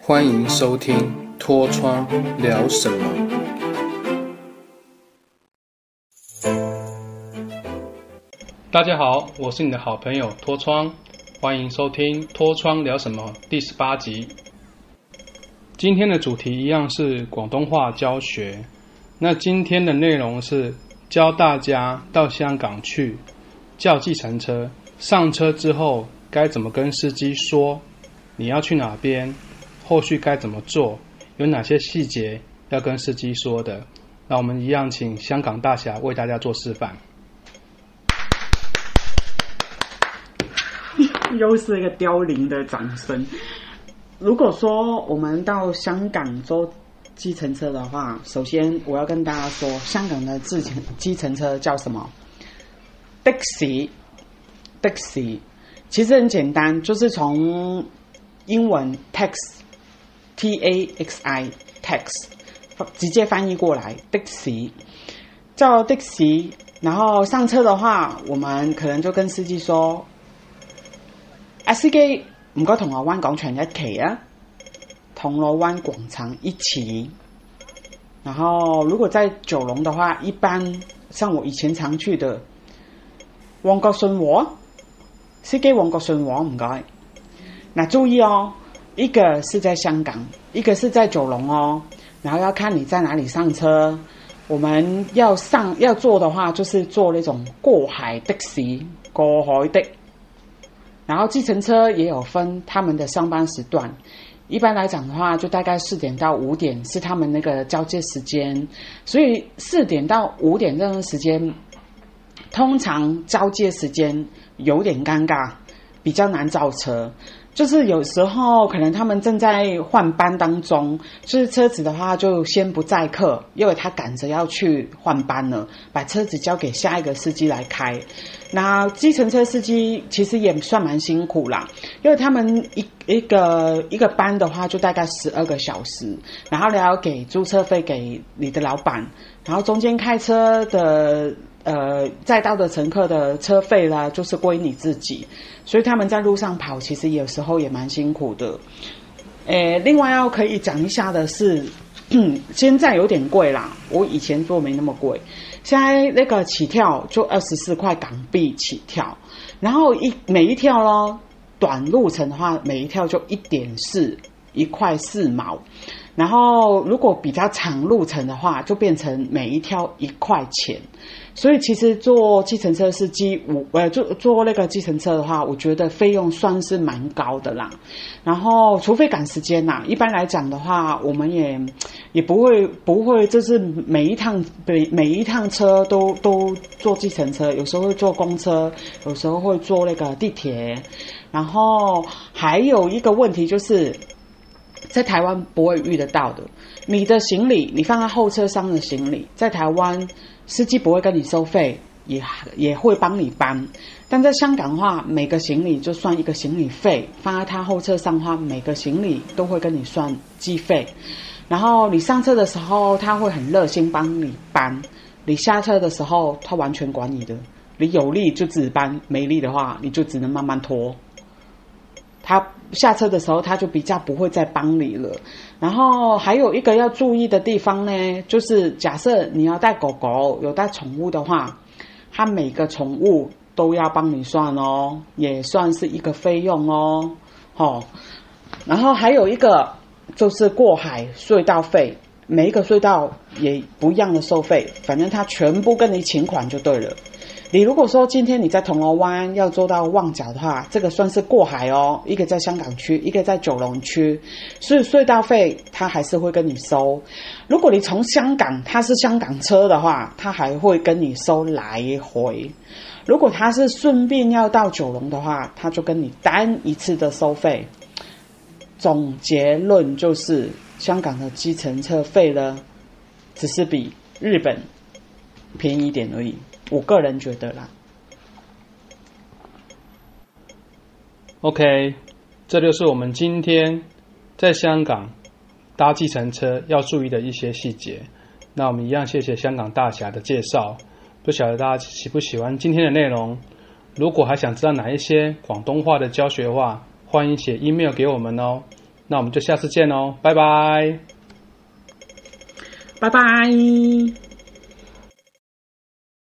欢迎收听《脱窗聊什么》。大家好，我是你的好朋友脱窗，欢迎收听《脱窗聊什么》第十八集。今天的主题一样是广东话教学，那今天的内容是教大家到香港去叫计程车，上车之后该怎么跟司机说，你要去哪边。后续该怎么做？有哪些细节要跟司机说的？那我们一样，请香港大侠为大家做示范。又是一个凋零的掌声。如果说我们到香港坐计程车的话，首先我要跟大家说，香港的自程计程车叫什么？的士，的士，其实很简单，就是从英文 tax。T A X I tax 直接翻译过来的士叫的士，然后上车的话，我们可能就跟司机说：“阿司机，唔该，铜锣湾广场一起啊，铜锣湾广场一起。”然后如果在九龙的话，一般像我以前常去的旺角信和，司机旺角信和唔该。那注意哦。一个是在香港，一个是在九龙哦，然后要看你在哪里上车。我们要上要坐的话，就是坐那种过海的士，过海的。然后计程车也有分他们的上班时段，一般来讲的话，就大概四点到五点是他们那个交接时间，所以四点到五点这段时间，通常交接时间有点尴尬，比较难造车。就是有时候可能他们正在换班当中，就是车子的话就先不载客，因为他赶着要去换班了，把车子交给下一个司机来开。那计程车司机其实也算蛮辛苦啦，因为他们一一个一个班的话就大概十二个小时，然后你要给租车费给你的老板，然后中间开车的。呃，载到的乘客的车费啦，就是归你自己，所以他们在路上跑，其实有时候也蛮辛苦的。诶，另外要可以讲一下的是，现在有点贵啦，我以前做没那么贵，现在那个起跳就二十四块港币起跳，然后一每一跳咯，短路程的话，每一跳就一点四一块四毛。然后，如果比较长路程的话，就变成每一条一块钱。所以，其实坐计程车司机，我呃坐坐那个计程车的话，我觉得费用算是蛮高的啦。然后，除非赶时间呐，一般来讲的话，我们也也不会不会，就是每一趟每每一趟车都都坐计程车，有时候会坐公车，有时候会坐那个地铁。然后还有一个问题就是。在台湾不会遇得到的，你的行李，你放在后车厢的行李，在台湾司机不会跟你收费，也也会帮你搬。但在香港的话，每个行李就算一个行李费，放在他后车上的话，每个行李都会跟你算计费。然后你上车的时候，他会很热心帮你搬；你下车的时候，他完全管你的。你有力就只搬，没力的话，你就只能慢慢拖。他下车的时候，他就比较不会再帮你了。然后还有一个要注意的地方呢，就是假设你要带狗狗，有带宠物的话，他每个宠物都要帮你算哦，也算是一个费用哦。好，然后还有一个就是过海隧道费，每一个隧道也不一样的收费，反正他全部跟你请款就对了。你如果说今天你在铜锣湾要做到旺角的话，这个算是过海哦。一个在香港区，一个在九龙区，所以隧道费他还是会跟你收。如果你从香港，他是香港车的话，他还会跟你收来回。如果他是顺便要到九龙的话，他就跟你单一次的收费。总结论就是，香港的计程车费呢，只是比日本便宜一点而已。我个人觉得啦。OK，这就是我们今天在香港搭计程车要注意的一些细节。那我们一样谢谢香港大侠的介绍。不晓得大家喜不喜欢今天的内容？如果还想知道哪一些广东话的教学话，欢迎写 email 给我们哦。那我们就下次见哦，拜拜。拜拜。